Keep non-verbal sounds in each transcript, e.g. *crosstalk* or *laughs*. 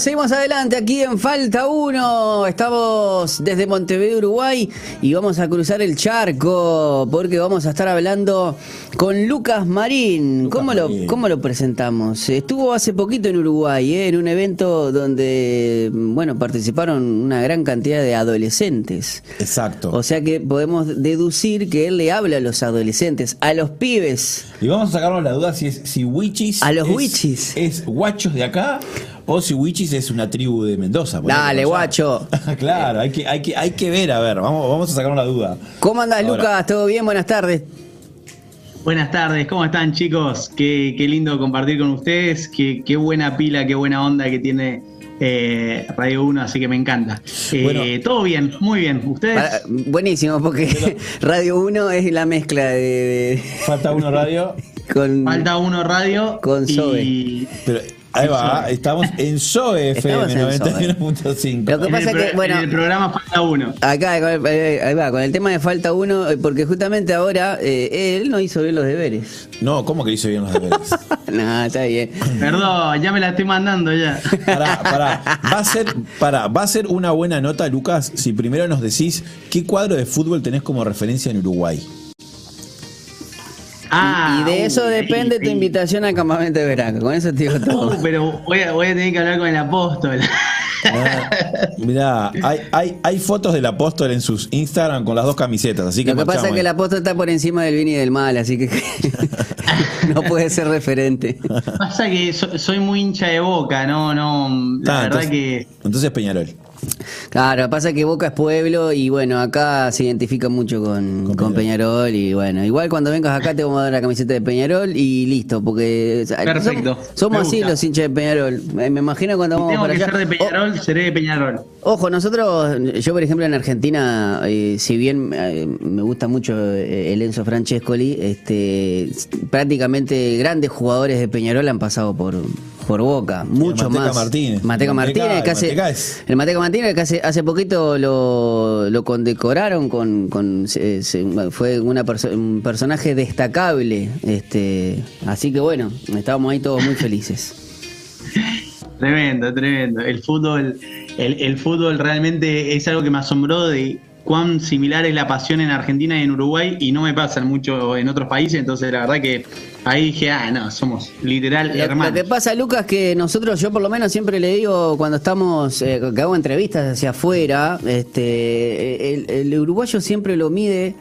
seguimos adelante aquí en Falta 1. Estamos desde Montevideo, Uruguay y vamos a cruzar el charco porque vamos a estar hablando con Lucas Marín. ¿Cómo, Lo, ¿Cómo lo presentamos? Estuvo hace poquito en Uruguay, ¿eh? en un evento donde, bueno, participaron una gran cantidad de adolescentes. Exacto. O sea que podemos deducir que él le habla a los adolescentes, a los pibes. Y vamos a sacarnos la duda si es si Wichis A los es, Wichis. es guachos de acá o si Wichis es una tribu de Mendoza. Dale, guacho. *laughs* claro, hay que, hay, que, hay que ver, a ver, vamos, vamos a sacarnos la duda. ¿Cómo andás, Ahora. Lucas? ¿Todo bien? Buenas tardes. Buenas tardes, ¿cómo están chicos? Qué, qué lindo compartir con ustedes, qué, qué buena pila, qué buena onda que tiene eh, Radio 1, así que me encanta. Eh, Bueno. todo bien, muy bien. ¿Ustedes? Para- buenísimo, porque *laughs* Radio 1 es la mezcla de, de- Falta uno radio, *laughs* con Falta uno radio Con y pero ahí va, estamos en SOE FM *laughs* Estamos en SOE. 91.5. Lo que pasa el, que, bueno, en el programa Falta uno. acá con el, eh, ahí va, con el tema de falta uno, eh, porque justamente ahora eh, él no hizo bien los deberes. No, ¿cómo que hizo bien los deberes? *laughs* no, está bien. *clears throat* Perdón, ya me la estoy mandando ya. Pará, pará. *laughs* Va a ser, pará, va a ser una buena nota, Lucas, si primero nos decís qué cuadro de fútbol tenés como referencia en Uruguay. Ah, y de eso uy, depende ahí, tu ahí. invitación al campamento de verano. Con eso te digo todo. Uh, pero voy a, voy a tener que hablar con el apóstol. Ah, mirá, hay, hay, hay fotos del apóstol en sus Instagram con las dos camisetas, así que Lo que pasa es que el apóstol está por encima del bien y del mal, así que *laughs* no puede ser referente. Pasa que so- soy muy hincha de boca, no, no. La Ah, verdad entonces, que. entonces Peñarol. Claro, pasa que Boca es pueblo y bueno, acá se identifica mucho con, Con con Peñarol. y bueno, igual cuando vengas acá te vamos a dar la camiseta de Peñarol y listo, porque o sea, Perfecto, somos, así los hinchas de Peñarol. Me imagino cuando Si vamos tengo para que allá. ser de Peñarol, seré de Peñarol. Ojo, nosotros, yo por ejemplo en Argentina, eh, si bien eh, me gusta mucho eh, el Enzo Francescoli, este, prácticamente grandes jugadores de Peñarol han pasado por, por Boca, mucho Manteca más. Martínez. Mateca Martínez, que hace, es- el Mateca Martínez que hace, hace poquito lo, lo condecoraron con, con se- se- fue una perso- un personaje destacable, este, así que bueno, estábamos ahí todos muy felices. *laughs* Tremendo, tremendo. El fútbol, el, el fútbol realmente es algo que me asombró de cuán similar es la pasión en Argentina y en Uruguay y no me pasa mucho en otros países, entonces la verdad que ahí dije, ah, no, somos literal Lo, lo hermanos. que pasa, Lucas, que nosotros, yo por lo menos siempre le digo cuando estamos, eh, que hago entrevistas hacia afuera, este, el, el uruguayo siempre lo mide,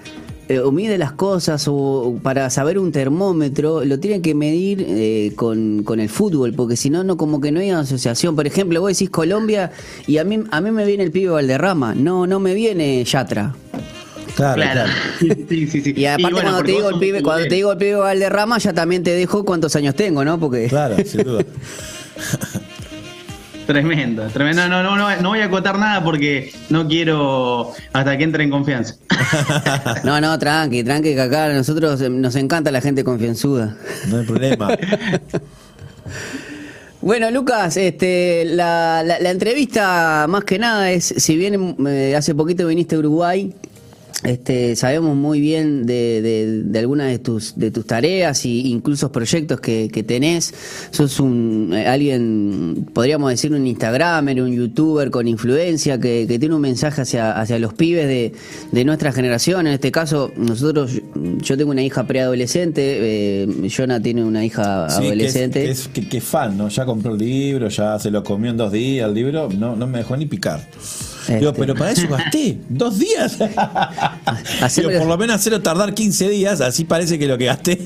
eh, o mide las cosas, o para saber un termómetro, lo tiene que medir eh, con, con el fútbol, porque si no, no, como que no hay asociación. Por ejemplo, vos decís Colombia y a mí, a mí me viene el pibe Valderrama, no, no me viene Yatra. Claro, Claro. claro. Sí, sí, sí. Y aparte bueno, cuando, te digo el pibe, cuando te digo el pibe Valderrama, ya también te dejo cuántos años tengo, ¿no? Porque Claro, sin duda. *laughs* Tremendo, tremendo. No, no, no, no voy a acotar nada porque no quiero hasta que entre en confianza. *laughs* No, no, tranqui, tranqui, que acá a nosotros eh, nos encanta la gente confianzuda. No hay problema. *laughs* Bueno, Lucas, este, la, la- la entrevista más que nada es, si bien eh, hace poquito viniste a Uruguay, este, sabemos muy bien de, de- de algunas de tus, de tus tareas e incluso proyectos que, que tenés. Sos un eh, alguien, podríamos decir, un Instagramer, un youtuber con influencia que, que tiene un mensaje hacia, hacia los pibes de, de nuestra generación. En este caso, nosotros, yo tengo una hija preadolescente, eh, Jonah tiene una hija Sí, que es, adolescente. que es, que- que fan, ¿no? Ya compró el libro, ya se lo comió en dos días el libro, no, no me dejó ni picar. Digo, Este. pero para eso gasté *laughs* dos días. Digo, por lo menos hacerlo tardar 15 días, así parece que lo que gasté.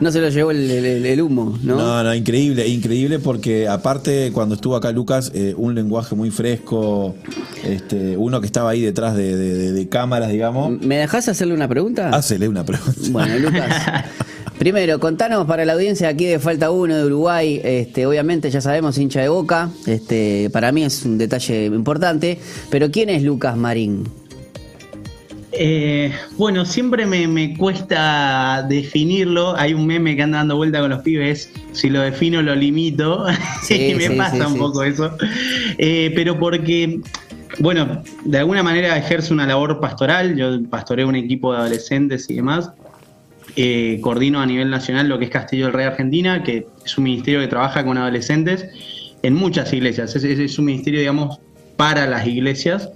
No se lo llevó el, el- el humo, ¿no? No, no, increíble, increíble porque aparte cuando estuvo acá Lucas, eh, un lenguaje muy fresco, este, uno que estaba ahí detrás de, de- de- de cámaras, digamos. ¿Me dejás hacerle una pregunta? Hácele una pregunta. Bueno, Lucas. *laughs* Primero, contanos para la audiencia aquí de Falta 1 de Uruguay, este, obviamente ya sabemos hincha de boca, este, para mí es un detalle importante, pero ¿quién es Lucas Marín? Eh, bueno, siempre me, me cuesta definirlo. Hay un meme que anda dando vuelta con los pibes. Si lo defino, lo limito. *laughs* Sí, y me sí, pasa sí, un poco eso. Eh, pero porque, bueno, de alguna manera ejerzo una labor pastoral. Yo pastoreo un equipo de adolescentes y demás. Eh, coordino a nivel nacional lo que es Castillo del Rey Argentina, que es un ministerio que trabaja con adolescentes. en muchas iglesias. Es, un ministerio, digamos, para las iglesias.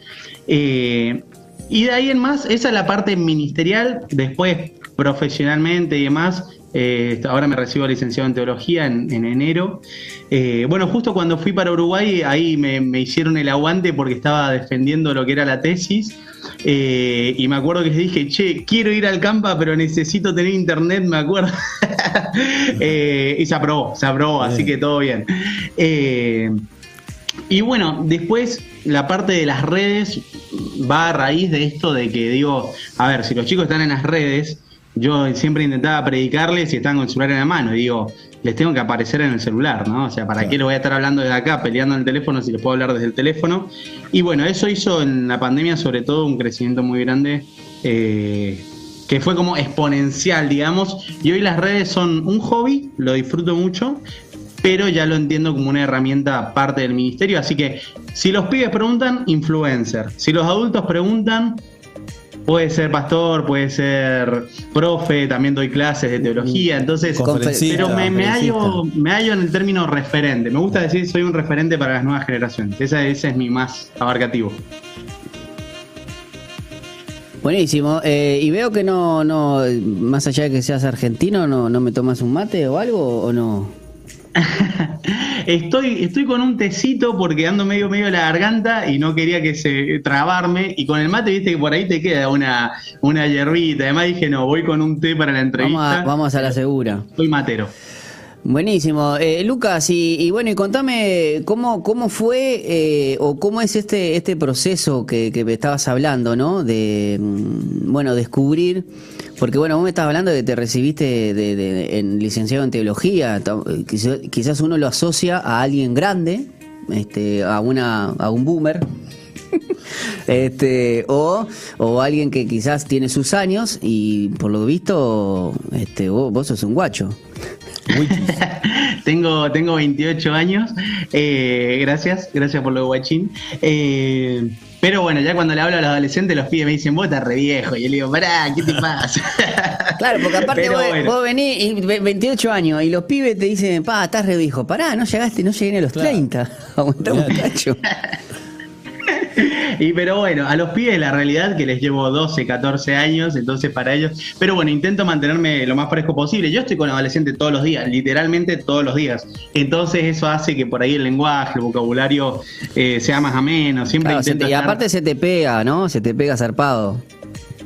Eh, y de ahí en más, esa es la parte ministerial, después profesionalmente y demás. Eh, ahora me recibo licenciado en teología en, enero. Eh, bueno, justo cuando fui para Uruguay, ahí me, hicieron el aguante porque estaba defendiendo lo que era la tesis. y me acuerdo que les dije, che, quiero ir al campa, pero necesito tener internet, me acuerdo. *laughs* y se aprobó, se aprobó, así que todo bien. y bueno, después la parte de las redes va a raíz de esto de que digo, a ver, si los chicos están en las redes, yo siempre intentaba predicarles y están con el celular en la mano. Y digo, les tengo que aparecer en el celular, ¿no? O sea, ¿para qué lo voy a estar hablando desde acá, peleando en el teléfono si les puedo hablar desde el teléfono? Y bueno, eso hizo en la pandemia sobre todo un crecimiento muy grande. Eh, que fue como exponencial, digamos, y hoy las redes son un hobby, lo disfruto mucho, pero ya lo entiendo como una herramienta parte del ministerio. Así que si los pibes preguntan, influencer. Si los adultos preguntan, puede ser pastor, puede ser profe, también doy clases de teología. Entonces, pero me, me, hallo, me hallo en el término referente. Me gusta decir soy un referente para las nuevas generaciones. Ese, ese es mi más abarcativo. Buenísimo. Eh, y veo que no, no, más allá de que seas argentino, no, no me tomas un mate o algo o no. *laughs* estoy, estoy con un tecito porque ando medio medio la garganta y no quería que se trabarme. Y con el mate, viste que por ahí te queda una, una hierbita. Además dije, no, voy con un té para la entrevista. Vamos a, vamos a la segura. Soy matero. Buenísimo. Eh, Lucas, y, bueno, y contame cómo, cómo fue eh, o cómo es este, este proceso que, que me estabas hablando, ¿no? De, mm, bueno, descubrir, porque bueno, vos me estabas hablando de que te recibiste de, en licenciado en teología, quizás, uno lo asocia a alguien grande, este, a, una, a un boomer, *laughs* este, o, o alguien que quizás tiene sus años y por lo visto este, vos sos un guacho. *laughs* tengo, tengo 28 años. Eh, gracias, gracias por lo de guachín. Eh, pero bueno, ya cuando le hablo a los adolescentes, los pibes me dicen, vos estás re viejo. Y yo le digo, pará, ¿qué te pasa? *laughs* claro, porque aparte vos, venís y 28 años y los pibes te dicen, pa, estás re viejo. Pará, no llegaste, no llegué a los 30. Aguantamos un cacho. Y pero bueno, a los pibes la realidad que les llevo 12, 14 años, entonces para ellos, pero bueno, intento mantenerme lo más fresco posible. Yo estoy con adolescentes todos los días, literalmente todos los días. Entonces eso hace que por ahí el lenguaje, el vocabulario eh, sea más ameno. Siempre y aparte se te pega, ¿no? Se te pega zarpado.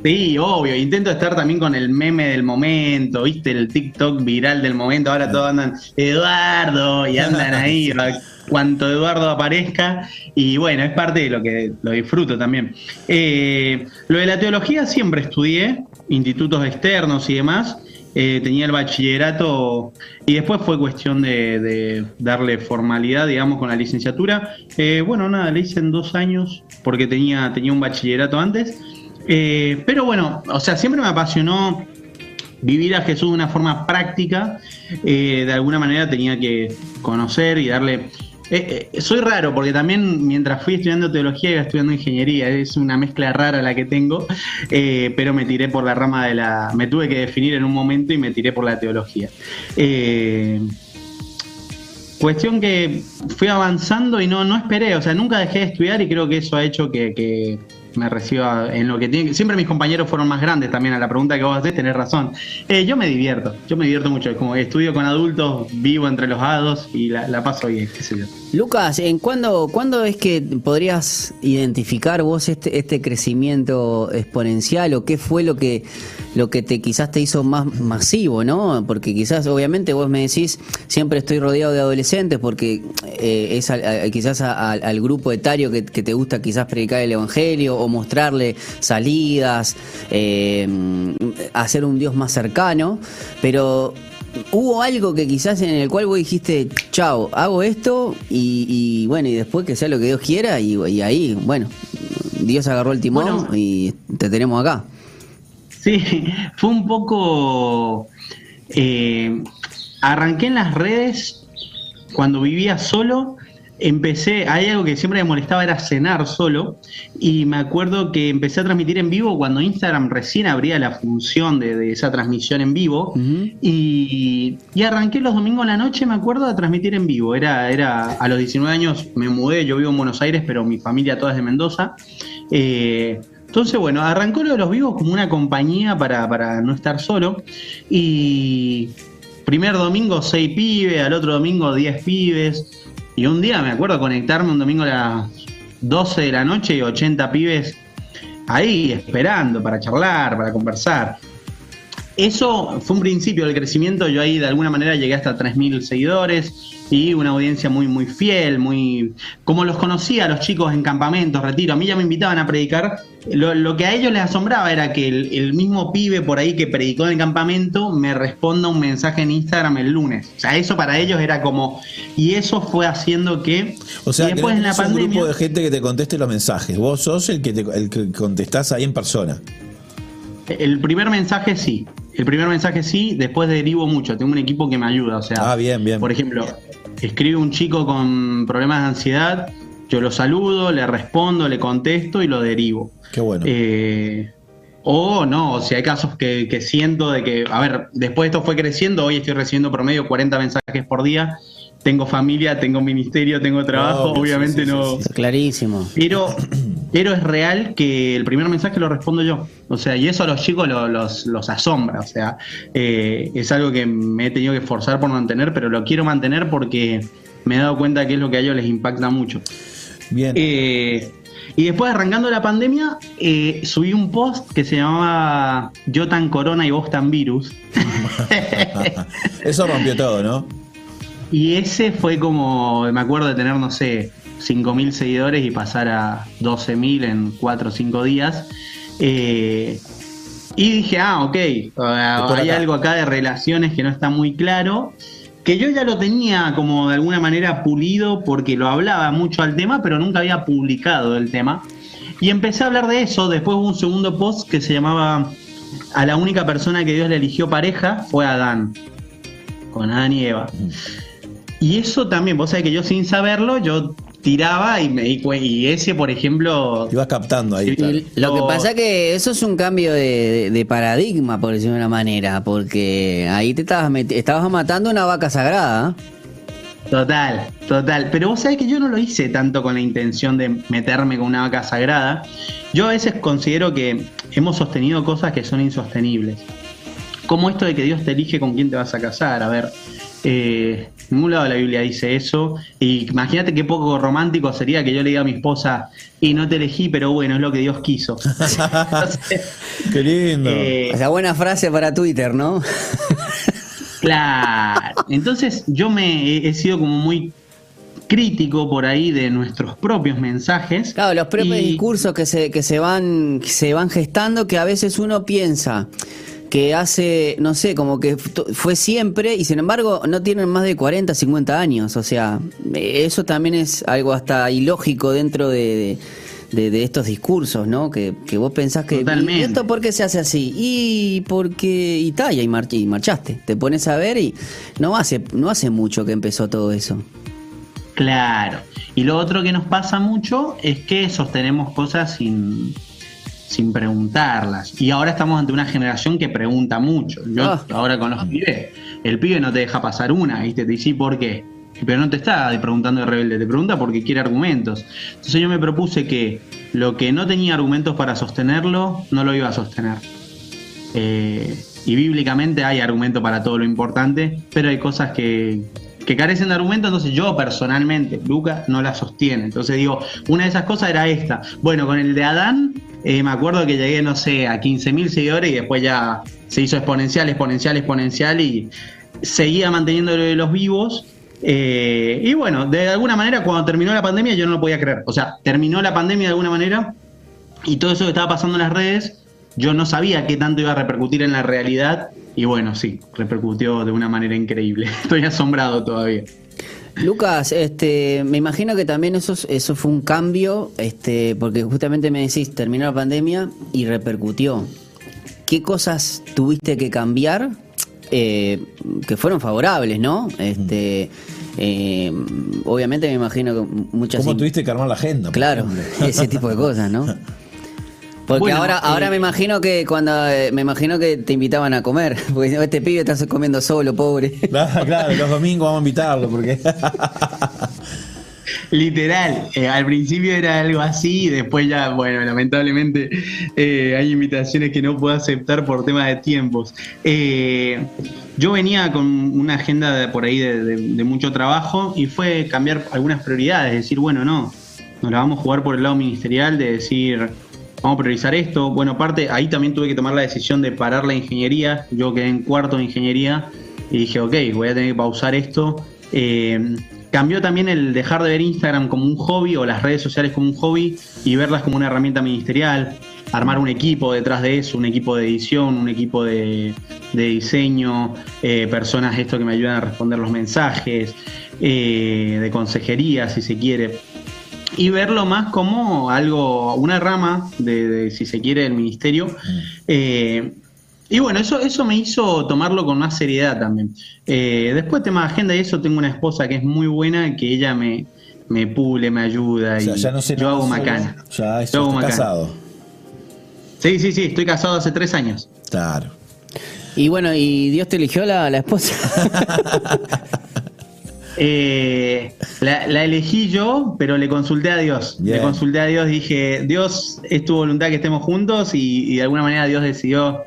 Sí, obvio. Intento estar también con el meme del momento, ¿viste? El TikTok viral del momento. Ahora todos andan, Eduardo, y andan ahí. *laughs* cuanto Eduardo aparezca. Y bueno, es parte de lo que lo disfruto también. Eh, lo de la teología siempre estudié, institutos externos y demás. Eh, tenía el bachillerato y después fue cuestión de, darle formalidad, digamos, con la licenciatura. Eh, bueno, nada, le hice en dos años porque tenía, tenía un bachillerato antes. pero bueno, o sea, siempre me apasionó vivir a Jesús de una forma práctica. de alguna manera tenía que conocer y darle eh, eh, soy raro porque también mientras fui estudiando teología iba estudiando ingeniería, es una mezcla rara la que tengo, eh, pero me tiré por la rama de la... me tuve que definir en un momento y me tiré por la teología. cuestión que fui avanzando y no, no esperé, o sea, nunca dejé de estudiar y creo que eso ha hecho que me reciba en lo que tiene. Siempre mis compañeros fueron más grandes también. A la pregunta que vos haces, tenés razón. Eh, yo me divierto, yo me divierto mucho. Como estudio con adultos, vivo entre los hados y la, paso bien, qué sé yo. Lucas, ¿en cuándo, ¿cuándo es que podrías identificar vos este, este crecimiento exponencial o qué fue lo que, lo que te quizás te hizo más masivo, ¿no? Porque quizás, obviamente, vos me decís, siempre estoy rodeado de adolescentes porque eh, es quizás al grupo etario que te gusta quizás predicar el evangelio o mostrarle salidas, eh, hacer un Dios más cercano, pero hubo algo que quizás en el cual vos dijiste, chao, hago esto y, bueno, y después que sea lo que Dios quiera y, ahí, bueno, Dios agarró el timón y te tenemos acá. Sí, *laughs* fue un poco... Eh, arranqué en las redes cuando vivía solo empecé, hay algo que siempre me molestaba, era cenar solo, y me acuerdo que empecé a transmitir en vivo cuando Instagram recién abría la función de, esa transmisión en vivo, y, arranqué los domingos en la noche, me acuerdo, a transmitir en vivo. Era, era a los 19 años me mudé, yo vivo en Buenos Aires, pero mi familia toda es de Mendoza. Eh, entonces, bueno, arrancó lo de los vivos como una compañía para, para no estar solo, y primer domingo seis pibes, al otro domingo 10 pibes, y un día me acuerdo conectarme un domingo a las 12 de la noche y 80 pibes ahí esperando para charlar, para conversar. Eso fue un principio del crecimiento. Yo ahí de alguna manera llegué hasta 3.000 seguidores y una audiencia muy, muy fiel, muy. Como los conocía a los chicos en campamentos, retiro. A mí ya me invitaban a predicar lo, que a ellos les asombraba era que el, mismo pibe por ahí que predicó en el campamento me responda un mensaje en Instagram el lunes. O sea, eso para ellos era como. Y eso fue haciendo que. O sea, después en la un grupo de gente que te conteste los mensajes. Vos sos el que, te, el que contestás ahí en persona. El primer mensaje sí. El primer mensaje sí, después derivo mucho. Tengo un equipo que me ayuda. O sea, ah, bien, bien. por ejemplo, escribe un chico con problemas de ansiedad yo lo saludo, le respondo, le contesto y lo derivo. Qué bueno. Eh, o no, si hay casos que, siento de que, a ver, después esto fue creciendo, hoy estoy recibiendo promedio 40 mensajes por día, tengo familia, tengo ministerio, tengo trabajo, obviamente no. clarísimo. Pero, pero es real que el primer mensaje lo respondo yo. O sea, y eso a los chicos los, los, asombra. O sea, eh, es algo que me he tenido que esforzar por mantener, pero lo quiero mantener porque me he dado cuenta que es lo que a ellos les impacta mucho. Bien. Eh, y después, arrancando la pandemia, eh, subí un post que se llamaba Yo tan corona y vos tan virus. *laughs* Eso rompió todo, ¿no? Y ese fue como, me acuerdo de tener, no sé, 5.000 seguidores y pasar a 12.000 en 4 o 5 días. Eh, y dije, ah, ok, hay algo acá de relaciones que no está muy claro que yo ya lo tenía como de alguna manera pulido porque lo hablaba mucho al tema, pero nunca había publicado el tema. Y empecé a hablar de eso, después hubo un segundo post que se llamaba A la única persona que Dios le eligió pareja fue Adán, con Adán y Eva. Y eso también, vos sabés que yo sin saberlo, yo tiraba y, me, y ese, por ejemplo... Ibas captando ahí. lo que pasa que eso es un cambio de, paradigma, por decirlo de una manera, porque ahí te estabas, estabas matando una vaca sagrada. Total, total. Pero vos sabés que yo no lo hice tanto con la intención de meterme con una vaca sagrada. Yo a veces considero que hemos sostenido cosas que son insostenibles. Como esto de que Dios te elige con quién te vas a casar. A ver, eh, en ningún lado de la Biblia dice eso. Y imagínate qué poco romántico sería que yo le diga a mi esposa, y no te elegí, pero bueno, es lo que Dios quiso. *laughs* qué lindo. Eh, Esa buena frase para Twitter, ¿no? claro. Entonces yo me he, sido como muy crítico por ahí de nuestros propios mensajes. Claro, los propios discursos que se, que se van, que se van gestando que a veces uno piensa que hace, no sé, como que fue siempre y sin embargo no tienen más de 40, 50 años. O sea, eso también es algo hasta ilógico dentro de, de, estos discursos, ¿no? Que, vos pensás que... ¿Y esto por qué se hace así? Y porque Italia y, y marchaste. Te pones a ver y no hace, no hace mucho que empezó todo eso. Claro. Y lo otro que nos pasa mucho es que sostenemos cosas sin sin preguntarlas. Y ahora estamos ante una generación que pregunta mucho. Yo ah. ahora con los pibes, el pibe no te deja pasar una, ¿viste? Te dice por qué. Pero no te está preguntando de rebelde, te pregunta porque quiere argumentos. Entonces yo me propuse que lo que no tenía argumentos para sostenerlo, no lo iba a sostener. Eh, y bíblicamente hay argumento para todo lo importante, pero hay cosas que, que carecen de argumento, entonces yo personalmente, Luca, no la sostiene. Entonces digo, una de esas cosas era esta. Bueno, con el de Adán, eh, me acuerdo que llegué, no sé, a 15.000 seguidores y después ya se hizo exponencial, exponencial, exponencial y seguía manteniendo los vivos. Eh, y bueno, de alguna manera cuando terminó la pandemia yo no lo podía creer. O sea, terminó la pandemia de alguna manera y todo eso que estaba pasando en las redes, yo no sabía qué tanto iba a repercutir en la realidad y bueno, sí, repercutió de una manera increíble. *laughs* Estoy asombrado todavía. Lucas, este, me imagino que también eso, eso fue un cambio, este, porque justamente me decís, terminó la pandemia y repercutió. ¿Qué cosas tuviste que cambiar eh, que fueron favorables, no? Este, Eh, obviamente me imagino que muchas... ¿Cómo tuviste que armar la agenda? Claro, ejemplo? *laughs* ese tipo de cosas, ¿no? *laughs* Porque Bueno, ahora, ahora eh, me imagino que cuando eh, me imagino que te invitaban a comer, *laughs* porque este pibe está comiendo solo, pobre. *laughs* Claro, claro, los domingos vamos a invitarlo porque *laughs* Literal, eh, al principio era algo así y después ya, bueno, lamentablemente eh, hay invitaciones que no puedo aceptar por tema de tiempos. Eh, yo venía con una agenda de- por ahí de, de- de mucho trabajo y fue cambiar algunas prioridades, decir, bueno, no, nos la vamos a jugar por el lado ministerial, de decir, vamos a priorizar esto. Bueno, aparte, ahí también tuve que tomar la decisión de parar la ingeniería, yo quedé en cuarto de ingeniería y dije, ok, voy a tener que pausar esto. Eh, cambió también el dejar de ver Instagram como un hobby o las redes sociales como un hobby y verlas como una herramienta ministerial, armar un equipo detrás de eso, un equipo de edición, un equipo de, diseño, eh, personas esto que me ayudan a responder los mensajes, eh, de consejería si se quiere y verlo más como algo, una rama de, de, si se quiere, del ministerio. Eh, y bueno, eso, eso me hizo tomarlo con más seriedad también. Eh, después, tema de agenda y eso, tengo una esposa que es muy buena, que ella me, me pule, me ayuda. o sea, y ya no sé yo hago macana. Ya Yo hago macana. casado. Sí, sí, sí, estoy casado hace tres años. Claro. Y bueno, ¿y Dios te eligió la, la esposa? *laughs* Eh, la, la elegí yo, pero le consulté a Dios. Le consulté a Dios, dije, Dios, es tu voluntad que estemos juntos y, y de alguna manera Dios decidió,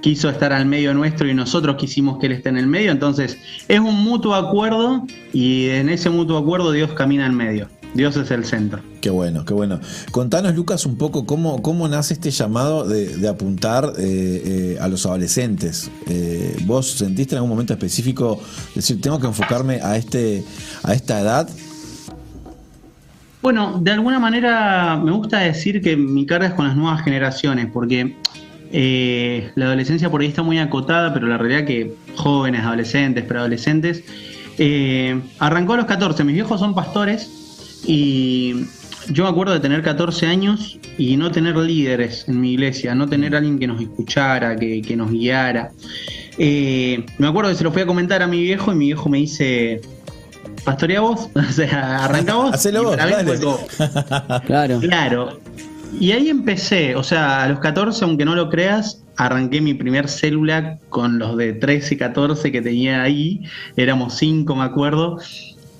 quiso estar al medio nuestro y nosotros quisimos que Él esté en el medio. Entonces, es un mutuo acuerdo y en ese mutuo acuerdo Dios camina en medio. Dios es el centro. Qué bueno, qué bueno. Contanos, Lucas, un poco cómo, cómo nace este llamado de, de apuntar eh, eh, a los adolescentes. Eh, ¿Vos sentiste en algún momento específico decir, tengo que enfocarme a, este, a esta edad? Bueno, de alguna manera me gusta decir que mi carga es con las nuevas generaciones, porque la adolescencia por ahí está muy acotada, pero la realidad que jóvenes, adolescentes, preadolescentes, arrancó a los 14. Mis viejos son pastores y yo me acuerdo de tener 14 años y no tener líderes en mi iglesia, no tener alguien que nos escuchara, que, que nos guiara. Eh, me acuerdo que se lo fui a comentar a mi viejo y mi viejo me dice, pastorea vos, *laughs* o sea, arranca vos. Hacelo vos, dale. *laughs* claro. Claro. Y ahí empecé, o sea, a los 14, aunque no lo creas, arranqué mi primer célula con los de 13 y 14 que tenía ahí, éramos 5 me acuerdo,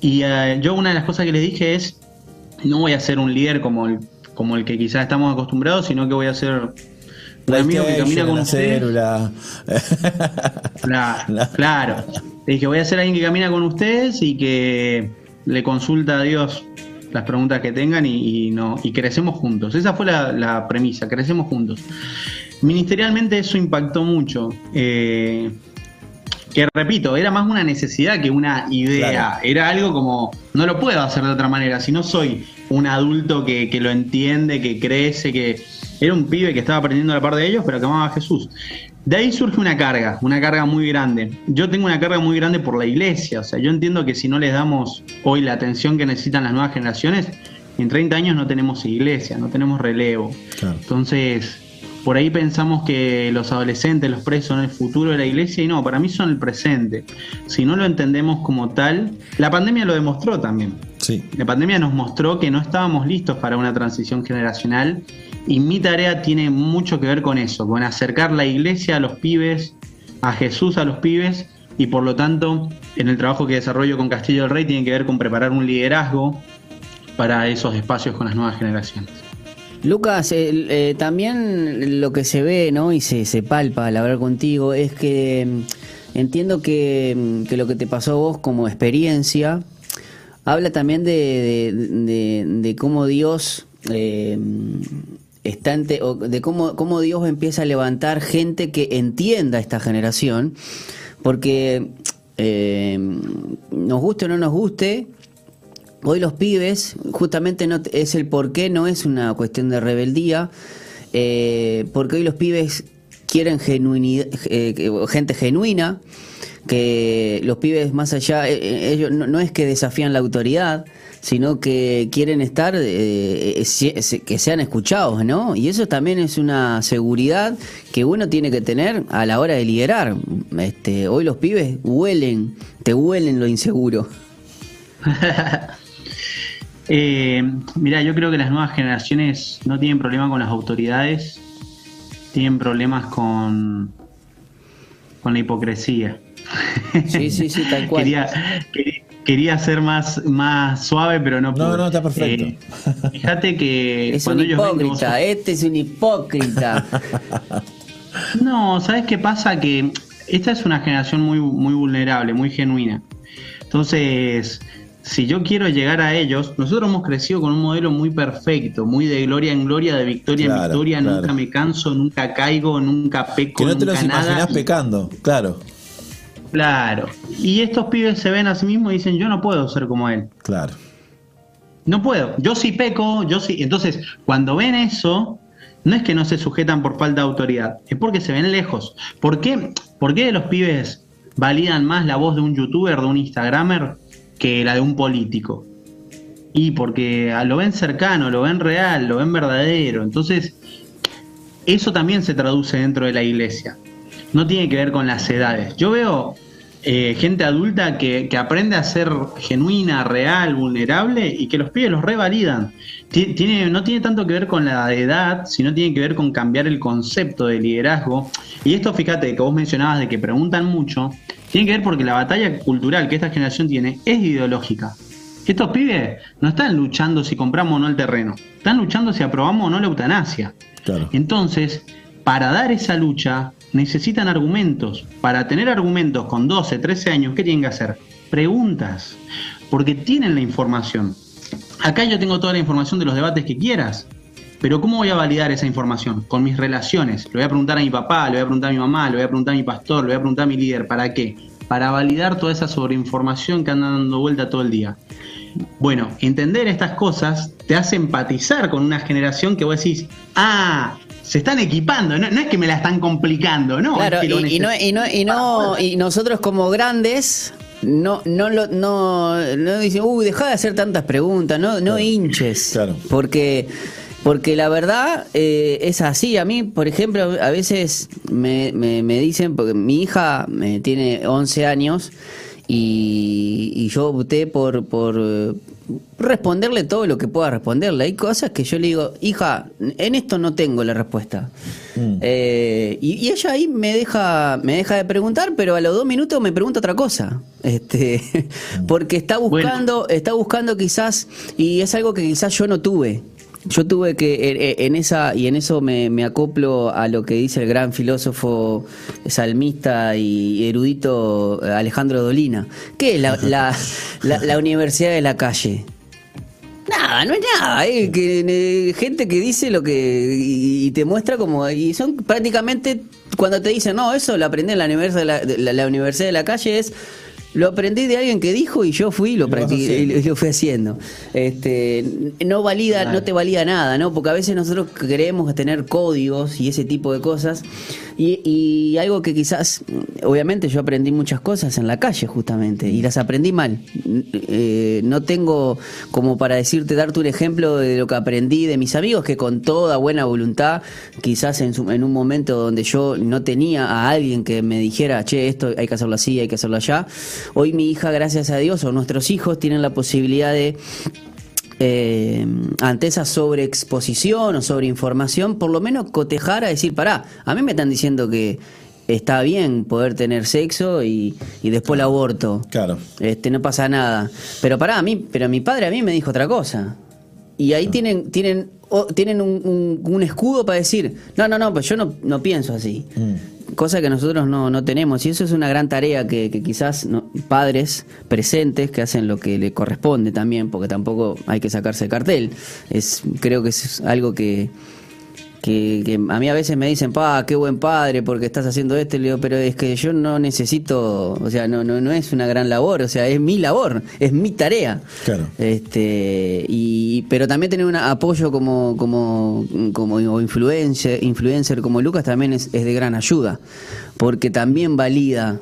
y eh, yo una de las cosas que les dije es, no voy a ser un líder como el, como el que quizás estamos acostumbrados, sino que voy a ser un amigo que camina con ustedes. Claro, *laughs* claro. Le dije, voy a ser alguien que camina con ustedes y que le consulta a Dios las preguntas que tengan y, y no, y crecemos juntos. Esa fue la, la premisa, crecemos juntos. Ministerialmente eso impactó mucho. Eh, que repito, era más una necesidad que una idea. Claro. Era algo como, no lo puedo hacer de otra manera. Si no soy un adulto que, que lo entiende, que crece, que era un pibe que estaba aprendiendo a la par de ellos, pero que amaba a Jesús. De ahí surge una carga, una carga muy grande. Yo tengo una carga muy grande por la iglesia. O sea, yo entiendo que si no les damos hoy la atención que necesitan las nuevas generaciones, en 30 años no tenemos iglesia, no tenemos relevo. Claro. Entonces, por ahí pensamos que los adolescentes, los presos son el futuro de la iglesia y no, para mí son el presente. Si no lo entendemos como tal, la pandemia lo demostró también. Sí. La pandemia nos mostró que no estábamos listos para una transición generacional y mi tarea tiene mucho que ver con eso, con acercar la iglesia a los pibes, a Jesús a los pibes y por lo tanto en el trabajo que desarrollo con Castillo del Rey tiene que ver con preparar un liderazgo para esos espacios con las nuevas generaciones. Lucas, eh, eh, también lo que se ve ¿no? y se, se palpa al hablar contigo es que mm, entiendo que, mm, que lo que te pasó a vos como experiencia habla también de, de, cómo Dios eh, está ante- o de cómo, cómo Dios empieza a levantar gente que entienda esta generación, porque eh, nos guste o no nos guste, Hoy los pibes, justamente no es el por qué, no es una cuestión de rebeldía, eh, porque hoy los pibes quieren genuinidad, eh, gente genuina, que los pibes más allá, eh, ellos no, es que desafían la autoridad, sino que quieren estar, eh, que sean escuchados, ¿no? Y eso también es una seguridad que uno tiene que tener a la hora de liderar. Este, hoy los pibes huelen, te huelen lo inseguro. *laughs* eh, mira, yo creo que las nuevas generaciones no tienen problema con las autoridades, tienen problemas con, con la hipocresía. Sí, sí, sí, tal *laughs* cual. quería, quería, ser más, más suave, pero no pude. No, no, está perfecto. Eh, fíjate que *laughs* es un hipócrita, este es un hipócrita. *laughs* no, ¿sabes qué pasa? Que esta es una generación muy, muy vulnerable, muy genuina. Entonces, si yo quiero llegar a ellos, nosotros hemos crecido con un modelo muy perfecto, muy de gloria en gloria, de victoria en victoria, nunca me canso, nunca caigo, nunca peco. Que no te los imaginas pecando, claro. Claro. Y estos pibes se ven a sí mismos y dicen, yo no puedo ser como él. Claro. No puedo. Yo sí peco, yo sí. Entonces, cuando ven eso, no es que no se sujetan por falta de autoridad, es porque se ven lejos. ¿Por qué, ¿Por qué los pibes validan más la voz de un youtuber, de un instagramer, que la de un político? Y porque lo ven cercano, lo ven real, lo ven verdadero. Entonces, eso también se traduce dentro de la iglesia. No tiene que ver con las edades. Yo veo eh, gente adulta que, aprende a ser genuina, real, vulnerable y que los pibes los revalidan. Tiene, no tiene tanto que ver con la edad, sino tiene que ver con cambiar el concepto de liderazgo. Y esto, fíjate, que vos mencionabas de que preguntan mucho, tiene que ver porque la batalla cultural que esta generación tiene es ideológica. Estos pibes no están luchando si compramos o no el terreno, están luchando si aprobamos o no la eutanasia. Entonces, para dar esa lucha, necesitan argumentos. Para tener argumentos con 12, 13 años, ¿qué tienen que hacer? Preguntas, porque tienen la información. Acá yo tengo toda la información de los debates que quieras, pero ¿cómo voy a validar esa información? Con mis relaciones. Le voy a preguntar a mi papá, le voy a preguntar a mi mamá, le voy a preguntar a mi pastor, le voy a preguntar a mi líder. ¿Para qué? Para validar toda esa sobreinformación que andan dando vuelta todo el día. Bueno, entender estas cosas te hace empatizar con una generación que vos decís, ah, se están equipando, no, es que me la están complicando, ¿no? Claro, y, no, y, no, y, no, y nosotros como grandes no, no lo, no, no dicen, uy, deja de hacer tantas preguntas, no, no hinches. Claro. Porque, porque la verdad eh, es así. A mí, por ejemplo, a veces me, me, me dicen, porque mi hija me tiene 11 años y, y yo opté por, por, responderle todo lo que pueda responderle. Hay cosas que yo le digo, hija, en esto no tengo la respuesta. Mm. Eh, y, ella ahí me deja, me deja de preguntar, pero a los dos minutos me pregunta otra cosa. Este, mm. *laughs* porque está buscando, está buscando quizás, y es algo que quizás yo no tuve. Yo tuve que, en esa, y en eso me, acoplo a lo que dice el gran filósofo, salmista y erudito Alejandro Dolina. ¿Qué es *laughs* la, la, universidad de la calle? Nada, no es nada. Eh, que, gente que dice lo que. Y, te muestra como. Y son prácticamente. Cuando te dicen, no, eso lo aprendí en la universidad de la, la universidad de la calle, es lo aprendí de alguien que dijo y yo fui y lo practiqué y lo fui haciendo. Este, no valida, no te valida nada, ¿no? Porque a veces nosotros queremos tener códigos y ese tipo de cosas. Y, algo que quizás, obviamente yo aprendí muchas cosas en la calle justamente y las aprendí mal. Eh, no tengo como para decirte, darte un ejemplo de lo que aprendí de mis amigos que con toda buena voluntad, quizás en, en un momento donde yo no tenía a alguien que me dijera, che, esto hay que hacerlo así, hay que hacerlo allá Hoy mi hija, gracias a Dios, o nuestros hijos tienen la posibilidad de eh, ante esa sobreexposición o sobreinformación, por lo menos cotejar a decir, pará, a mí me están diciendo que está bien poder tener sexo y, después el aborto. Claro. Este, no pasa nada. Pero pará, a mí, pero mi padre a mí me dijo otra cosa. Y ahí tienen, tienen, tienen un, escudo para decir, no, no, no, pues yo no, no pienso así. Mm cosa que nosotros no, no tenemos. Y eso es una gran tarea que, quizás padres presentes que hacen lo que le corresponde también, porque tampoco hay que sacarse el cartel. Es, creo que es algo que, que, a mí a veces me dicen, pa, qué buen padre porque estás haciendo esto, y le digo, pero es que yo no necesito, o sea, no, no, no es una gran labor, o sea, es mi labor, es mi tarea. Claro. Este, y, pero también tener un apoyo como, como, como influencer, influencer como Lucas también es, es de gran ayuda, porque también valida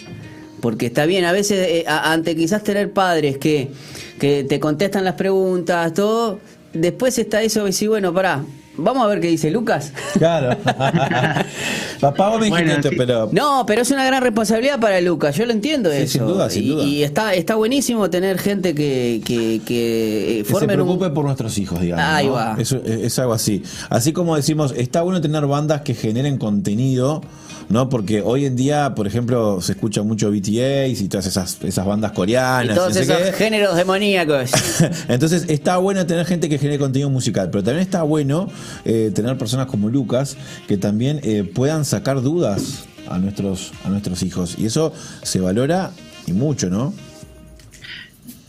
porque está bien, a veces, eh, ante quizás tener padres que, que te contestan las preguntas, todo, después está eso de decir, bueno, pará, vamos a ver qué dice Lucas. Claro. *laughs* Papá, vos me dijiste Bueno, esto, sí. pero. No, pero es una gran responsabilidad para Lucas, yo lo entiendo Sí, eso. sin duda, sin y, duda. y está, está buenísimo tener gente que, que, que eh, Que se un- preocupe por nuestros hijos, digamos. Ahí ¿no? va. Eso es, es algo así. Así como decimos, está bueno tener bandas que generen contenido, ¿no? Porque hoy en día, por ejemplo, se escucha mucho BTS y todas esas, esas bandas y coreanas. todos no sé esos qué. géneros demoníacos. *laughs* Entonces está bueno tener gente que genere contenido musical, pero también está bueno eh, tener personas como Lucas que también eh, puedan sacar dudas a nuestros, a nuestros hijos. Y eso se valora y mucho, ¿no?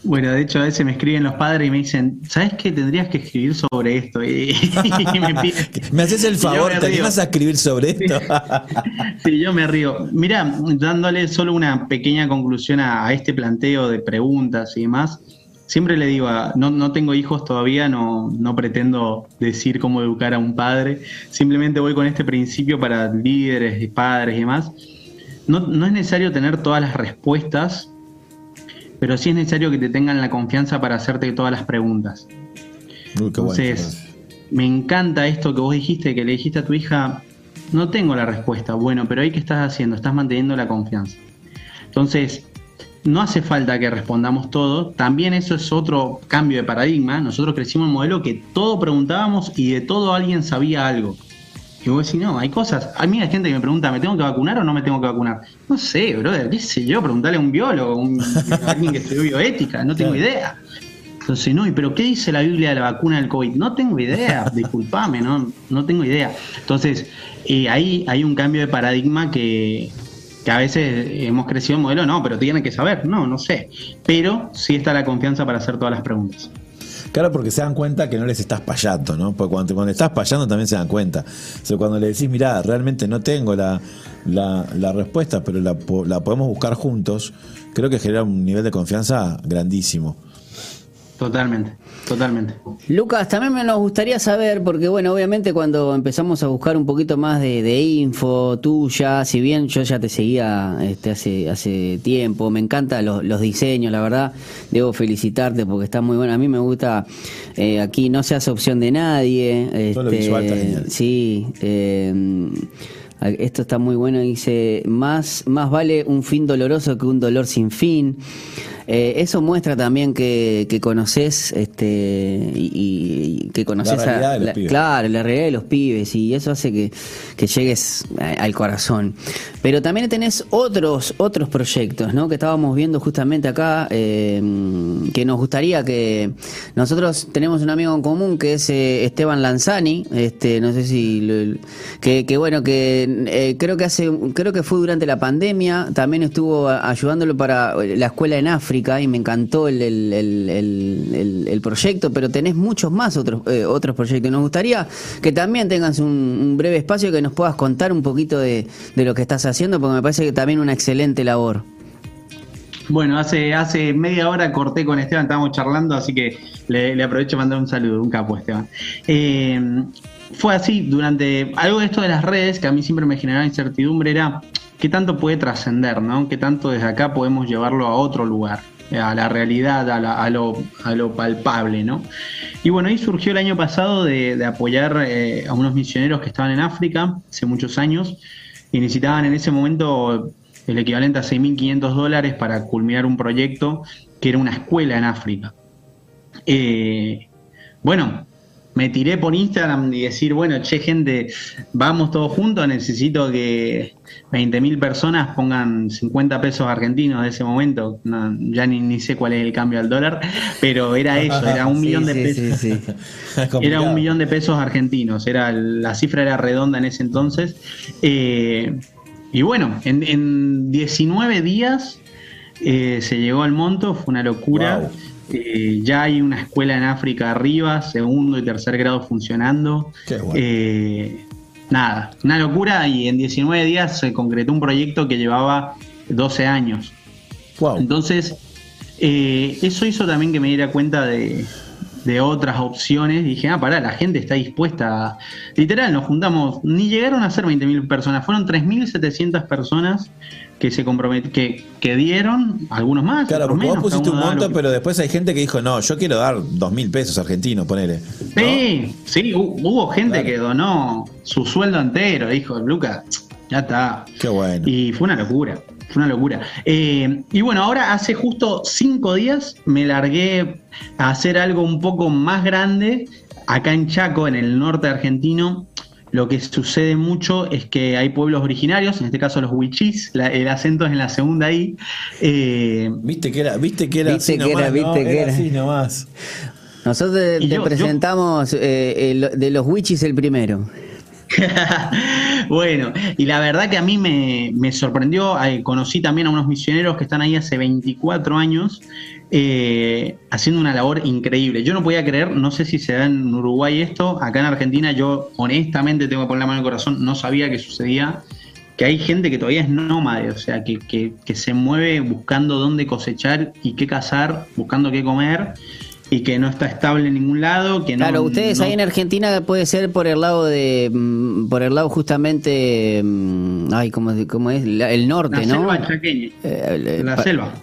Bueno, de hecho a veces me escriben los padres y me dicen, ¿sabes qué? Tendrías que escribir sobre esto. Y, *laughs* y me piden... *laughs* Me haces el favor, ¿te animas a escribir sobre esto? *laughs* Sí, yo me río. Mira, dándole solo una pequeña conclusión a, a este planteo de preguntas y demás, siempre le digo, a- no, no tengo hijos todavía, no, no pretendo decir cómo educar a un padre, simplemente voy con este principio para líderes y padres y demás. No, no es necesario tener todas las respuestas, pero sí es necesario que te tengan la confianza para hacerte todas las preguntas. Uy. Entonces, me encanta esto que vos dijiste, que le dijiste a tu hija, no tengo la respuesta, bueno, pero ahí qué estás haciendo, estás manteniendo la confianza. Entonces, no hace falta que respondamos todo, también eso es otro cambio de paradigma, nosotros crecimos en un modelo que todo preguntábamos y de todo alguien sabía algo. Y vos decís, no, hay cosas. A mí hay gente que me pregunta, ¿me tengo que vacunar o no me tengo que vacunar? No sé, brother, qué sé yo, preguntarle a un biólogo, un, a *laughs* alguien que estudió bioética, no tengo idea. Entonces, no, ¿y pero qué dice la Biblia de la vacuna del COVID? No tengo idea, *laughs* disculpame, no, no tengo idea. Entonces, eh, ahí hay un cambio de paradigma que, que a veces hemos crecido en modelo, no, pero tienen que saber, no, no sé. Pero sí está la confianza para hacer todas las preguntas. Claro, porque se dan cuenta que no les estás payando, ¿no? Porque cuando, cuando estás payando también se dan cuenta. O sea, cuando le decís, mirá, realmente no tengo la, la, respuesta, pero la, la podemos buscar juntos, creo que genera un nivel de confianza grandísimo. Totalmente, totalmente. Lucas, también me nos gustaría saber, porque bueno, obviamente cuando empezamos a buscar un poquito más de, de info tuya, si bien yo ya te seguía este, hace, hace tiempo, me encantan los, los diseños, la verdad, debo felicitarte porque está muy bueno. A mí me gusta, eh, aquí no se hace opción de nadie. Todo lo este, visual está genial. Sí, eh, esto está muy bueno, dice, más, más vale un fin doloroso que un dolor sin fin. Eh, eso muestra también que, que conoces este, y, y que conoces La realidad de los la- pibes. claro, la realidad de los pibes y eso hace que, que llegues a- al corazón. Pero también tenés otros, otros proyectos, ¿no? Que estábamos viendo justamente acá, eh, que nos gustaría que nosotros tenemos un amigo en común que es eh, Esteban Lanzani, este, no sé si lo- que, que bueno que eh, creo que hace, creo que fue durante la pandemia, también estuvo ayudándolo para la escuela en África y me encantó el, el, el- el- proyecto, pero tenés muchos más otros eh, otros proyectos. Nos gustaría que también tengas un, breve espacio que nos puedas contar un poquito de, de lo que estás haciendo, porque me parece que también una excelente labor. Bueno, hace, hace media hora corté con Esteban, estábamos charlando, así que le, le aprovecho para mandar un saludo, un capo Esteban. Eh, fue así, durante algo de esto de las redes, que a mí siempre me generaba incertidumbre, era qué tanto puede trascender, ¿no? Qué tanto desde acá podemos llevarlo a otro lugar, a la realidad, a, lo, palpable, ¿no? Y bueno, ahí surgió el año pasado de, de apoyar eh, a unos misioneros que estaban en África hace muchos años y necesitaban en ese momento el equivalente a 6.500 dólares para culminar un proyecto que era una escuela en África. Eh, bueno, me tiré por Instagram y decir, bueno, che, gente, vamos todos juntos, necesito que 20.000 personas pongan 50 pesos argentinos de ese momento, No, ya ni, ni sé cuál es el cambio al dólar, pero era *laughs* eso, era un Sí, millón de sí, pesos. sí, *laughs* Era un millón de pesos argentinos, era la cifra era redonda en ese entonces. Eh, y bueno, en, en 19 días eh, se llegó al monto, fue una locura. Wow. Eh, ya hay una escuela en África arriba, segundo y tercer grado funcionando. Qué bueno. Eh, nada, una locura y en 19 días se concretó un proyecto que llevaba 12 años. Wow. Entonces, eh, eso hizo también que me diera cuenta de, de otras opciones. Dije, ah, pará, la gente está dispuesta. A... Literal, nos juntamos, ni llegaron a ser 20.000 personas, fueron 3.700 personas que se compromet que, que dieron, algunos más. Claro, porque menos, vos pusiste un monto, que- pero después hay gente que dijo, no, yo quiero dar dos mil pesos argentinos, ponele. ¿no? Sí, sí, hu- hubo gente Claro. que donó su sueldo entero, dijo, Lucas, ya está. Qué bueno. Y fue una locura, fue una locura. Eh, y bueno, ahora hace justo cinco días me largué a hacer algo un poco más grande acá en Chaco, en el norte argentino. Lo que sucede mucho es que hay pueblos originarios, en este caso los huichís, la- el acento es en la segunda I. eh, Viste que era, viste que era Viste así que nomás, era, ¿no? viste que era. así nomás. Nosotros te, Y te yo- yo- presentamos eh, el- de los Wichis el primero. *laughs* bueno, y la verdad que a mí me, me sorprendió, eh, conocí también a unos misioneros que están ahí hace 24 años eh, haciendo una labor increíble. Yo no podía creer, no sé si se da en Uruguay esto, acá en Argentina yo honestamente tengo que poner la mano en el corazón, no sabía que sucedía, que hay gente que todavía es nómade, o sea, que, que- que se mueve buscando dónde cosechar y qué cazar, buscando qué comer. Y que no está estable en ningún lado, que no. Claro, ustedes no- ahí en Argentina puede ser por el lado de, mm, por el lado justamente, mm, ay, ¿cómo, cómo es? La- el norte, la ¿no? selva chaqueña. Eh, el- la selva.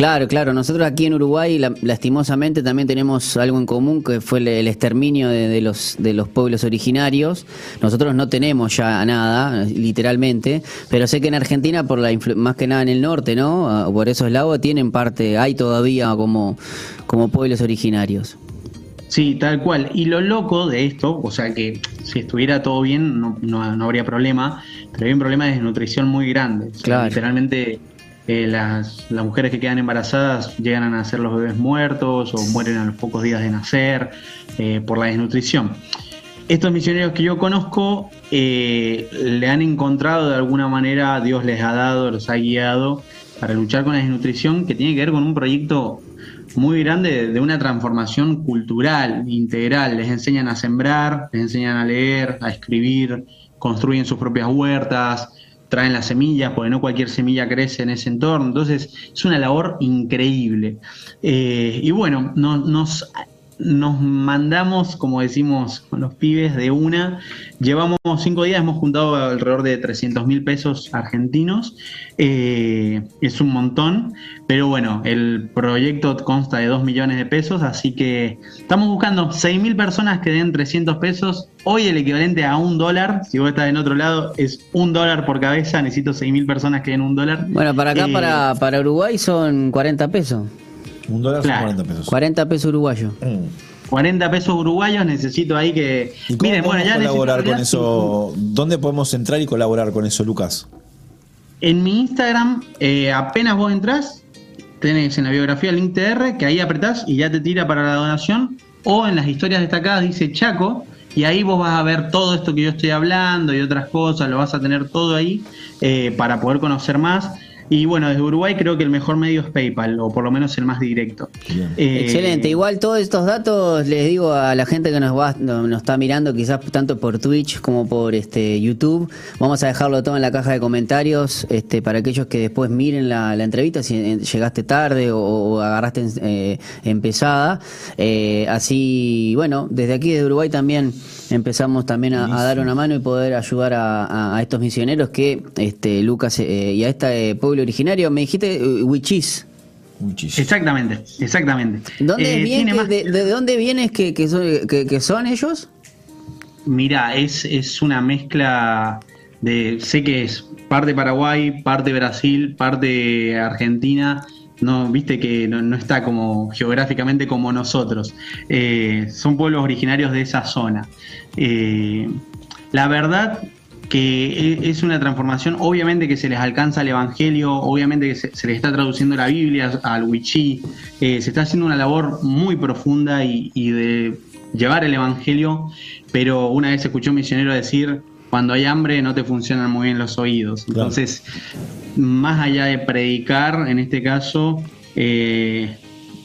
Claro, claro. Nosotros aquí en Uruguay, la- lastimosamente, también tenemos algo en común que fue el, el exterminio de, de los de los pueblos originarios. Nosotros no tenemos ya nada, literalmente, pero sé que en Argentina, por la más que nada en el norte, ¿no? Ah, Por esos lados tienen parte, hay todavía como como pueblos originarios. Sí, tal cual. Y lo loco de esto, o sea que si estuviera todo bien no, no- no habría problema, pero hay un problema de desnutrición muy grande. O sea, Claro. Literalmente eh, las, mujeres que quedan embarazadas llegan a nacer los bebés muertos o mueren a los pocos días de nacer eh, por la desnutrición. Estos misioneros que yo conozco eh, le han encontrado de alguna manera, Dios les ha dado, los ha guiado para luchar con la desnutrición que tiene que ver con un proyecto muy grande de, de una transformación cultural, integral. Les enseñan a sembrar, les enseñan a leer, a escribir, construyen sus propias huertas, traen las semillas, porque no cualquier semilla crece en ese entorno. Entonces es una labor increíble. Eh, y bueno, no- nos, nos mandamos, como decimos con los pibes, de una. Llevamos cinco días, hemos juntado alrededor de 300 mil pesos argentinos. Eh, es un montón, pero bueno, el proyecto consta de 2 millones de pesos, así que estamos buscando 6 mil personas que den 300 pesos. Hoy el equivalente a un dólar, si vos estás en otro lado, es un dólar por cabeza. Necesito 6 mil personas que den un dólar. Bueno, para acá, Eh, para, para Uruguay son 40 pesos. Un dólar Claro. son 40 pesos. 40 pesos uruguayos. Mm. 40 pesos uruguayos, necesito ahí que. ¿Y cómo Miren, bueno, podemos ya colaborar con eso? ¿Dónde podemos entrar y colaborar con eso, Lucas? En mi Instagram, eh, apenas vos entrás, tenés en la biografía el link TR, que ahí apretás y ya te tira para la donación. O en las historias destacadas dice Chaco, y ahí vos vas a ver todo esto que yo estoy hablando y otras cosas, lo vas a tener todo ahí eh, para poder conocer más. Y bueno, desde Uruguay creo que el mejor medio es PayPal, o por lo menos el más directo. Bien. Eh, Excelente. Igual todos estos datos les digo a la gente que nos va no- nos está mirando, quizás tanto por Twitch como por este YouTube. Vamos a dejarlo todo en la caja de comentarios este, para aquellos que después miren la, la entrevista, si eh, llegaste tarde o, o agarraste eh, empezada. Eh, así, bueno, desde aquí de Uruguay también empezamos también a, a dar una mano y poder ayudar a, a- a estos misioneros que este Lucas eh, y a este eh, pueblo originario. Me dijiste eh, Wichís. Muchísimo. Exactamente, exactamente. ¿Dónde Eh, viene, más- de, de dónde vienes que, que, son, que, que son ellos? Mira, es, es una mezcla de. Sé que es parte Paraguay, parte Brasil, parte Argentina. No, viste que no, no está como geográficamente como nosotros. Eh, son pueblos originarios de esa zona. Eh, la verdad que e- es una transformación, obviamente que se les alcanza el Evangelio, obviamente que se, se les está traduciendo la Biblia al Wichí, eh, se está haciendo una labor muy profunda y, y de llevar el Evangelio, pero una vez escuché a un misionero decir, cuando hay hambre no te funcionan muy bien los oídos. Claro. Entonces, más allá de predicar, en este caso, eh,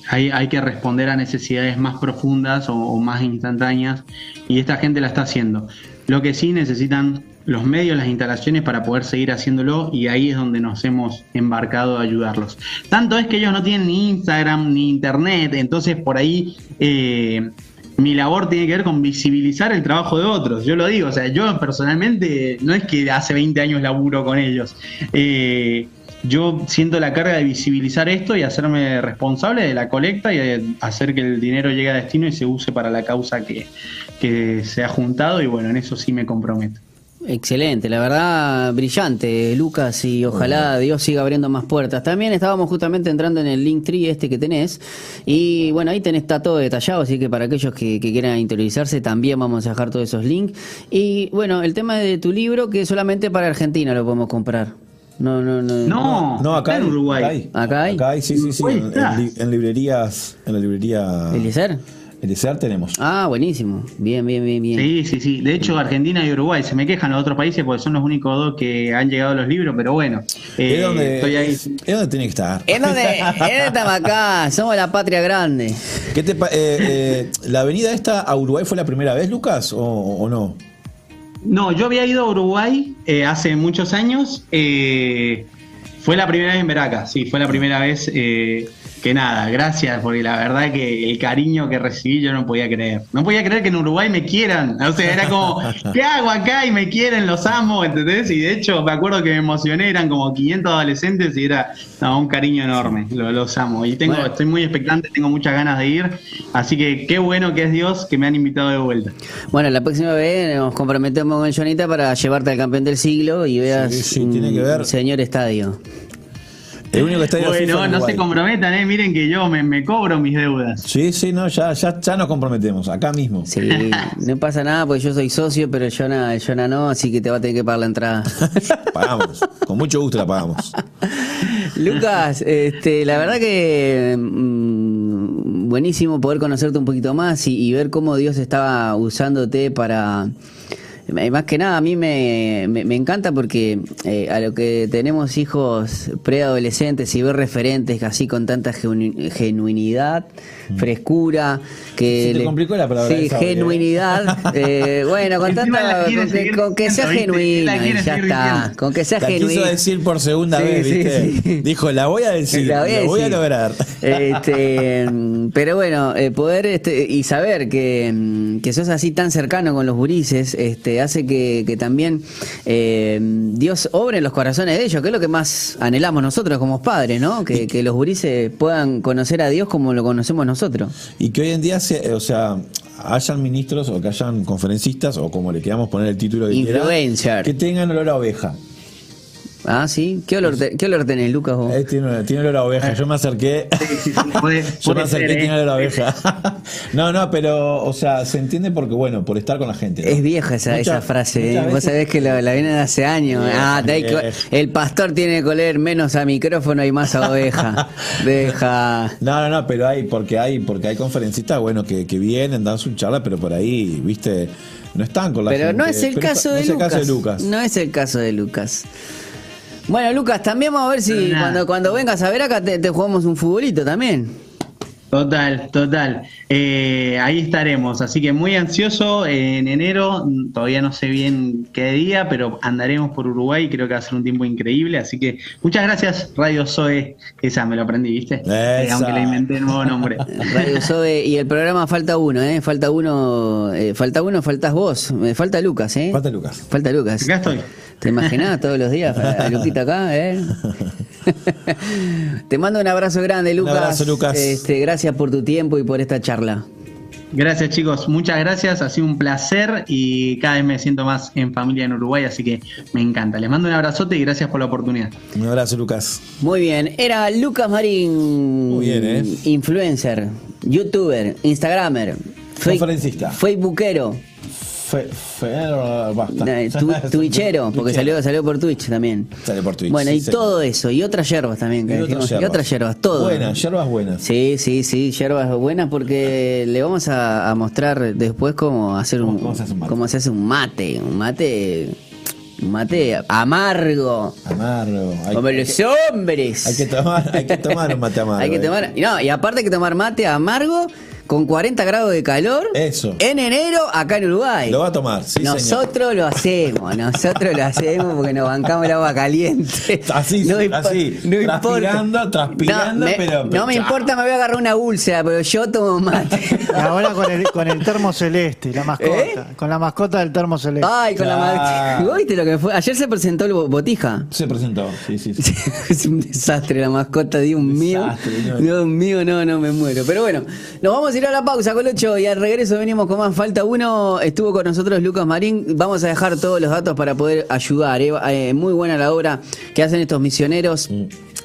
hay, hay que responder a necesidades más profundas o, o más instantáneas y esta gente la está haciendo. Lo que sí necesitan los medios, las instalaciones para poder seguir haciéndolo y ahí es donde nos hemos embarcado a ayudarlos. Tanto es que ellos no tienen ni Instagram ni Internet, entonces por ahí eh, mi labor tiene que ver con visibilizar el trabajo de otros. Yo lo digo, o sea, yo personalmente no es que hace 20 años laburo con ellos. Eh, yo siento la carga de visibilizar esto y hacerme responsable de la colecta y de hacer que el dinero llegue a destino y se use para la causa que, que se ha juntado y bueno, en eso sí me comprometo. Excelente, la verdad, brillante, Lucas, y ojalá Dios siga abriendo más puertas. También estábamos justamente entrando en el link tree este que tenés, y bueno, ahí tenés, está todo detallado, así que para aquellos que, que quieran interiorizarse, también vamos a dejar todos esos links. Y bueno, el tema de tu libro, que solamente para Argentina lo podemos comprar. No, no, no. No, No, acá está en Uruguay. Acá hay, ¿Acá hay? Acá hay, sí, sí, sí. En, librerías, en la librería ¿Eliezer? Eliezer tenemos. Ah, buenísimo. Bien, bien, bien, bien. Sí, sí, sí. De hecho, Argentina y Uruguay se me quejan los otros países porque son los únicos dos que han llegado a los libros, pero bueno, eh, es donde, estoy ahí. es donde tiene que estar. ¿En dónde? *laughs* ¿En dónde estamos acá? Somos la patria grande. ¿Qué te eh, eh, ¿La avenida esta a Uruguay fue la primera vez, Lucas, o, o no? No, yo había ido a Uruguay eh, hace muchos años. eh, fue la primera vez en Veraca, sí, fue la primera vez eh, que nada, gracias, porque la verdad que el cariño que recibí yo no podía creer. No podía creer que en Uruguay me quieran. O sea, era como, *laughs* ¿qué hago acá? Y me quieren, los amo, ¿entendés? Y de hecho me acuerdo que me emocioné, eran como 500 adolescentes y era no, un cariño enorme, lo- los amo. Y tengo, Bueno. estoy muy expectante, tengo muchas ganas de ir. Así que qué bueno que es Dios que me han invitado de vuelta. Bueno, la próxima vez nos comprometemos con Jonita para llevarte al campeón del siglo y veas Sí, sí, tiene que ver. un señor estadio. El único estadio FIFA Bueno, en no se comprometan, eh. miren que yo me, me cobro mis deudas. Sí, sí, no, ya, ya, ya nos comprometemos, acá mismo. Sí, no pasa nada porque yo soy socio, pero Jonah, el Jonah no, así que te va a tener que pagar la entrada. *laughs* Pagamos, con mucho gusto la pagamos. Lucas, este, la verdad que mm, buenísimo poder conocerte un poquito más y, y ver cómo Dios estaba usándote para... eh, Más que nada, a mí me, me, me encanta porque eh, a lo que tenemos hijos preadolescentes y ver referentes así con tanta genu- genuinidad, frescura, que Se te le- complicó la palabra sí, esa, genuinidad, *laughs* eh, bueno, con tanta, con que, seguir con que sea genuino y ya está, con que sea La genuino. quiso decir por segunda Sí, vez, ¿viste? sí. Dijo, la voy a *laughs* decir, La voy a voy a, decir. lograr. *laughs* Este, pero bueno, eh, poder este, y saber que, mm, que sos así tan cercano con los gurises, este, hace que, que también eh, Dios obre en los corazones de ellos, que es lo que más anhelamos nosotros como padres, ¿no? Que, que los gurises puedan conocer a Dios como lo conocemos nosotros. Y que hoy en día, se, o sea, hayan ministros o que hayan conferencistas, o como le queramos poner el título quiera, Influencer. que tengan olor a oveja. Ah, sí. ¿Qué olor, te- qué olor tenés, Lucas? vos? Eh, tiene, tiene olor a oveja. Yo me acerqué. Puede, *laughs* Yo me acerqué ser, y tiene ¿eh? olor a oveja. *laughs* no, no, pero, o sea, se entiende porque, bueno, por estar con la gente. ¿no? Es vieja esa, Muchas- esa frase, ¿eh? muchas vos veces- sabés que la, la viene de hace años. Ah, te hay que- vieja. el pastor tiene que oler menos a micrófono y más a oveja. *laughs* Deja. No, no, no, pero hay, porque hay, porque hay conferencistas, bueno, que, que vienen, dan su charla, pero por ahí, viste, no están con la Pero gente. no es el, Pero caso, no de es el caso de Lucas. No es el caso de Lucas. Bueno, Lucas, también vamos a ver si cuando, cuando vengas a ver acá te, te jugamos un futbolito también. Total, total. Eh, ahí estaremos. Así que muy ansioso en enero. Todavía no sé bien qué día, pero andaremos por Uruguay. Creo que va a ser un tiempo increíble. Así que muchas gracias, Radio Zoe. Esa me lo aprendí, ¿viste? Eh, Esa. aunque le inventé el nuevo nombre. *laughs* Radio Sobe y el programa falta uno, ¿eh? Falta uno, eh, falta uno, faltas vos. Me falta Lucas, ¿eh? Falta Lucas. Falta Lucas. Acá estoy. ¿Te imaginás todos los días a Luquita *laughs* acá, eh? *laughs* Te mando un abrazo grande, Lucas. abrazo, Lucas. Este, gracias por tu tiempo y por esta charla. Gracias chicos, muchas gracias, ha sido un placer y cada vez me siento más en familia en Uruguay, así que me encanta. Les mando un abrazote y gracias por la oportunidad. Un abrazo, Lucas. Muy bien, era Lucas Marín. Muy bien, ¿eh? Influencer, youtuber, instagramer, fe- Conferencista. facebookero, Fe, fe, basta. eh, *laughs* tu- twitchero, porque salió, salió por Twitch también. Sale por Twitch. Bueno, sí, y todo eso, y otras yerbas también. que Y otras y otras yerbas, todo. Buenas, yerbas buenas. Sí, sí, sí, yerbas buenas porque le vamos a, a mostrar después cómo hacer un ¿Cómo- cómo se hace un mate? cómo se hace un mate, un mate mate amargo. Amargo. Hay, Como los que, hombres. hay que tomar, hay que tomar un mate amargo. *laughs* Hay que eh. tomar. y No, y aparte hay que tomar mate amargo con 40 grados de calor. Eso. En enero acá en Uruguay. Lo va a tomar, sí, señor. nosotros lo hacemos, nosotros lo hacemos porque nos bancamos el agua caliente. Así, así, no importa. transpirando, transpirando, no, me, pero- No me chao. importa, me voy a agarrar una úlcera, pero yo tomo mate. Y ahora con el, con el termo celeste, la mascota. ¿Eh? Con la mascota del termo celeste. Ay, con la Claro. mate. ¿Vos ¿Viste lo que fue? Ayer se presentó el bo- botija. Se presentó, sí, sí. sí. *laughs* es un desastre la mascota, Dios mío. Desastre. Dios mío, no, no me muero. Pero bueno, nos vamos a ir a la pausa, Colocho, y al regreso venimos con más. Falta uno, estuvo con nosotros Lucas Marín. Vamos a dejar todos los datos para poder ayudar. ¿eh? Eh, muy buena la obra que hacen estos misioneros.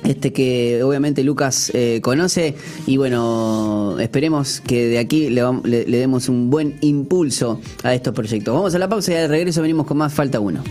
Este que obviamente Lucas eh, conoce y bueno, esperemos que de aquí le demos un buen impulso a estos proyectos. Vamos a la pausa y al regreso venimos con más Falta uno.